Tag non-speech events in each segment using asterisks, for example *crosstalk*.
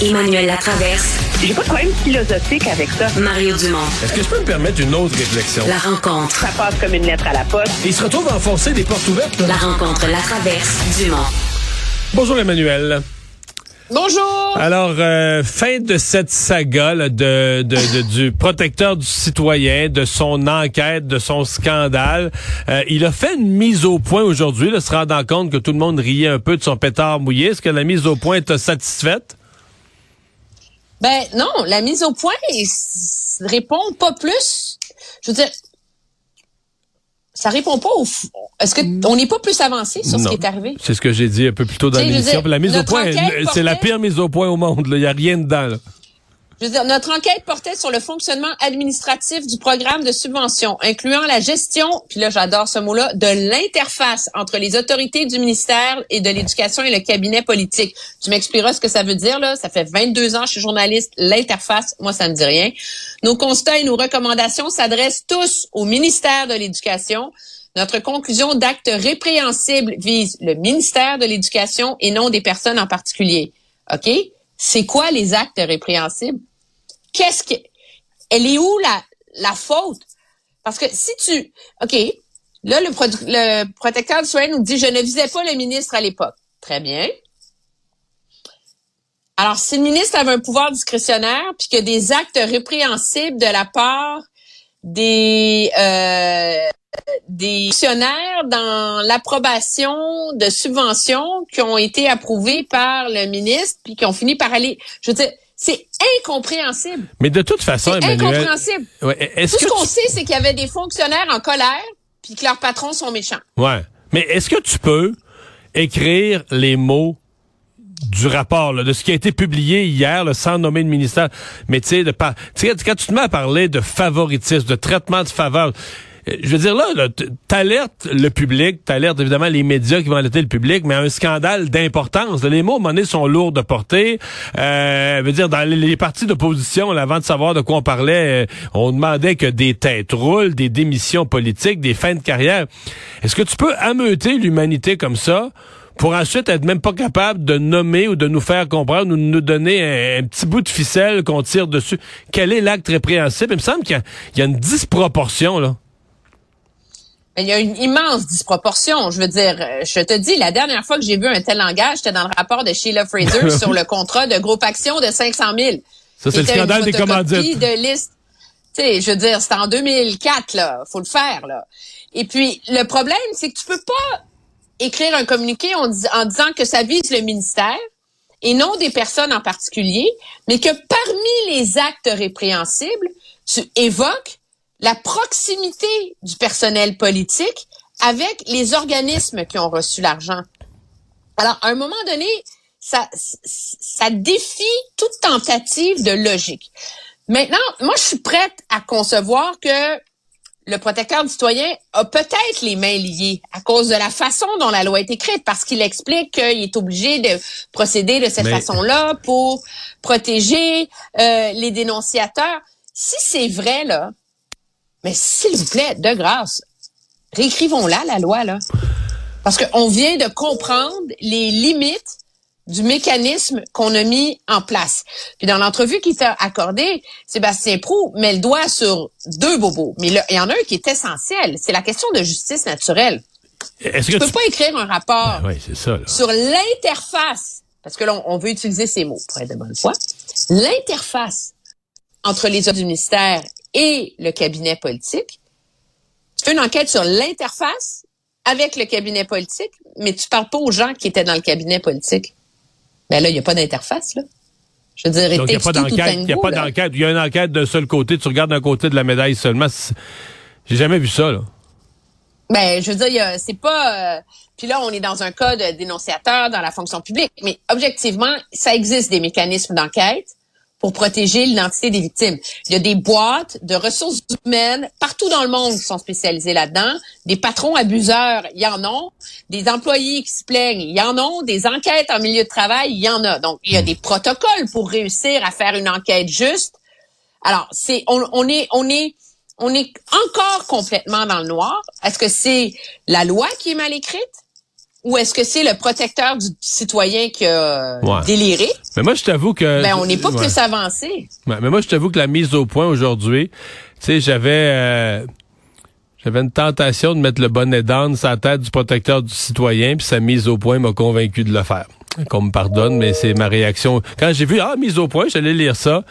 Emmanuel Latraverse. J'ai pas de problème philosophique avec ça. Mario Dumont. Est-ce que je peux me permettre une autre réflexion? La rencontre. Ça passe comme une lettre à la poste. il se retrouve à enfoncer des portes ouvertes. La rencontre, la traverse, Dumont. Bonjour Emmanuel. Bonjour. Alors, euh, fin de cette saga là, de, de, de, du protecteur du citoyen, de son enquête, de son scandale. Euh, il a fait une mise au point aujourd'hui, se rendant compte que tout le monde riait un peu de son pétard mouillé. Est-ce que la mise au point t'a satisfaite? Ben non, la mise au point répond pas plus. Je veux dire, ça répond pas au. Est-ce que on n'est pas plus avancé sur ce qui est arrivé? C'est ce que j'ai dit un peu plus tôt dans l'émission. La mise au point, c'est la pire mise au point au monde. Il y a rien dedans. Là. Je veux dire, notre enquête portait sur le fonctionnement administratif du programme de subvention, incluant la gestion, puis là j'adore ce mot-là, de l'interface entre les autorités du ministère et de l'éducation et le cabinet politique. Tu m'expliqueras ce que ça veut dire, là. Ça fait 22 ans que je suis journaliste. L'interface, moi, ça me dit rien. Nos constats et nos recommandations s'adressent tous au ministère de l'Éducation. Notre conclusion d'actes répréhensibles vise le ministère de l'Éducation et non des personnes en particulier. OK? C'est quoi les actes répréhensibles? Qu'est-ce que, elle est où la, la faute? Parce que si tu, OK, là, le, le protecteur du soin nous dit, je ne visais pas le ministre à l'époque. Très bien. Alors, si le ministre avait un pouvoir discrétionnaire, puis que des actes répréhensibles de la part des euh, des fonctionnaires dans l'approbation de subventions qui ont été approuvées par le ministre, puis qui ont fini par aller, je veux dire, c'est incompréhensible. Mais de toute façon, Emmanuel... incompréhensible. Tout ce qu'on sait, c'est qu'il y avait des fonctionnaires en colère puis que leurs patrons sont méchants. Ouais. Mais est-ce que tu peux écrire les mots du rapport, de ce qui a été publié hier, le sans nommer de ministère. Mais tu sais, quand tu te mets à parler de favoritisme, de traitement de faveur, je veux dire là, là t'alertes le public, t'alertes évidemment les médias qui vont alerter le public, mais un scandale d'importance. Les mots monnaie sont lourds de portée. Euh, veut dire dans les, partis d'opposition, avant de savoir de quoi on parlait, euh, on demandait que des têtes roulent, des démissions politiques, des fins de carrière. Est-ce que tu peux ameuter l'humanité comme ça? pour ensuite être même pas capable de nommer ou de nous faire comprendre ou de nous donner un, petit bout de ficelle qu'on tire dessus? Quel est l'acte répréhensible? Il me semble qu'il y, y, a une disproportion, là il y a une immense disproportion. Je veux dire, euh, je te dis, la dernière fois que j'ai vu un tel langage, c'était dans le rapport de Sheila Fraser *laughs* sur le contrat de groupe action de 500 000. Ça, c'est le scandale des commandites. de liste. Tu sais, je veux dire, c'était en 2004, là. Faut le faire, là. Et puis, le problème, c'est que tu peux pas écrire un communiqué en, en disant que ça vise le ministère et non des personnes en particulier, mais que parmi les actes répréhensibles, tu évoques la proximité du personnel politique avec les organismes qui ont reçu l'argent. Alors, à un moment donné, ça, ça défie toute tentative de logique. Maintenant, moi, je suis prête à concevoir que le protecteur du citoyen a peut-être les mains liées à cause de la façon dont la loi est écrite, parce qu'il explique qu'il est obligé de procéder de cette façon-là pour protéger euh, les dénonciateurs. Si c'est vrai, là, mais s'il vous plaît, de grâce, réécrivons-la, la loi, là. Parce qu'on vient de comprendre les limites du mécanisme qu'on a mis en place. Puis dans l'entrevue qui t'a accordée, Sébastien Prou met le doigt sur deux bobos. Mais il y en a un qui est essentiel. C'est la question de justice naturelle. Est-ce tu peux pas écrire un rapport ben ça, sur l'interface, parce que là, on veut utiliser ces mots pour être de bonne foi, l'interface entre les hommes du ministère et le cabinet politique. Tu fais une enquête sur l'interface avec le cabinet politique, mais tu parles pas aux gens qui étaient dans le cabinet politique. Ben là, il n'y a pas d'interface, là. Je veux dire, il n'y a pas d'enquête. Il n'y a pas d'enquête. Il y a une enquête d'un seul côté. Tu regardes d'un côté de la médaille seulement. J'ai jamais vu ça, là. Ben, je veux dire, c'est pas. Euh, puis là, on est dans un cas de dénonciateur dans la fonction publique. Mais objectivement, ça existe des mécanismes d'enquête pour protéger l'identité des victimes. Il y a des boîtes de ressources humaines partout dans le monde qui sont spécialisées là-dedans. Des patrons abuseurs, il y en a. Des employés qui se plaignent, il y en a. Des enquêtes en milieu de travail, il y en a. Donc, il y a des protocoles pour réussir à faire une enquête juste. Alors, c'est on, on est on est on est encore complètement dans le noir. Est-ce que c'est la loi qui est mal écrite? Ou est-ce que c'est le protecteur du citoyen qui a Ouais. déliré? Mais moi, je t'avoue que... Ben, on n'est pas Ouais. plus avancé. Ouais, mais moi, je t'avoue que la mise au point aujourd'hui, tu sais, j'avais euh, j'avais une tentation de mettre le bonnet d'âne sur la tête du protecteur du citoyen, puis sa mise au point m'a convaincu de le faire. Qu'on me pardonne, mais c'est ma réaction. Quand j'ai vu, ah, mise au point, j'allais lire ça.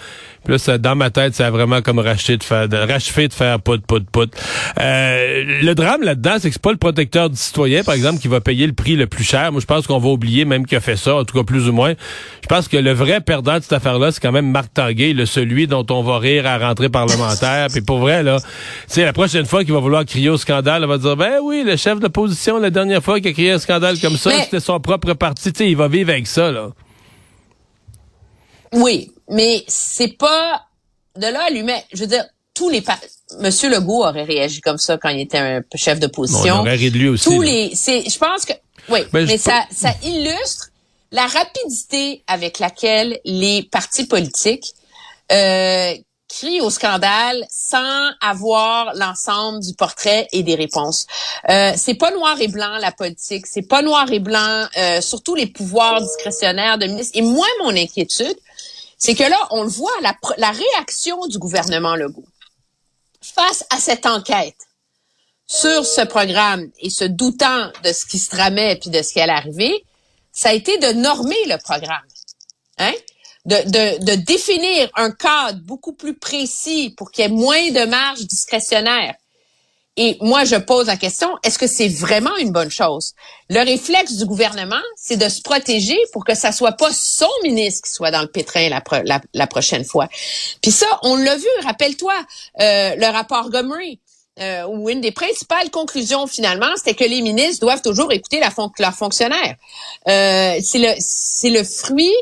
Puis là, ça, dans ma tête, ça a vraiment comme racheté de faire, de, rachevé de faire pout, pout, pout. Euh, le drame là-dedans, c'est que c'est pas le protecteur du citoyen, par exemple, qui va payer le prix le plus cher. Moi, je pense qu'on va oublier même qu'il a fait ça, en tout cas plus ou moins. Je pense que le vrai perdant de cette affaire-là, c'est quand même Marc Tanguay, le celui dont on va rire à rentrée parlementaire. Puis pour vrai, là, tu sais, la prochaine fois qu'il va vouloir crier au scandale, il va dire, ben oui, le chef de l'opposition, la dernière fois qu'il a crié un scandale comme ça, Mais- c'était son propre parti. Tu sais, il va vivre avec ça, là. Oui, mais c'est pas de là à lui mettre. Je veux dire, tous les Monsieur Legault aurait réagi comme ça quand il était un chef On d'opposition. aurait ri de lui aussi. tous là. les, c'est, je pense que, oui, Ben, mais ça, ça illustre la rapidité avec laquelle les partis politiques euh, crient au scandale sans avoir l'ensemble du portrait et des réponses. Euh, c'est pas noir et blanc la politique, c'est pas noir et blanc, euh, surtout les pouvoirs discrétionnaires de ministres. Et moi, mon inquiétude, c'est que là, on le voit, la, la réaction du gouvernement Legault face à cette enquête sur ce programme et se doutant de ce qui se tramait puis de ce qui allait arriver, ça a été de normer le programme. Hein? De, de, de définir un cadre beaucoup plus précis pour qu'il y ait moins de marge discrétionnaire. Et moi, je pose la question, est-ce que c'est vraiment une bonne chose? Le réflexe du gouvernement, c'est de se protéger pour que ça soit pas son ministre qui soit dans le pétrin la, la, la prochaine fois. Puis ça, on l'a vu, rappelle-toi, euh, le rapport Gomery, euh, où une des principales conclusions finalement, c'était que les ministres doivent toujours écouter la fon- leurs fonctionnaires. Euh, c'est le c'est le fruit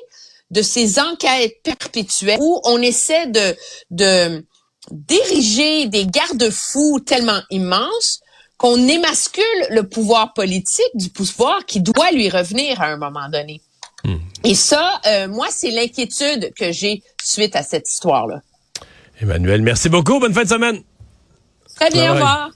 de ces enquêtes perpétuelles où on essaie de de d'ériger des garde-fous tellement immenses qu'on émascule le pouvoir politique du pouvoir qui doit lui revenir à un moment donné. Et ça, euh, moi, c'est l'inquiétude que j'ai suite à cette histoire-là. Emmanuel, merci beaucoup. Bonne fin de semaine. Très bien, Bye au revoir.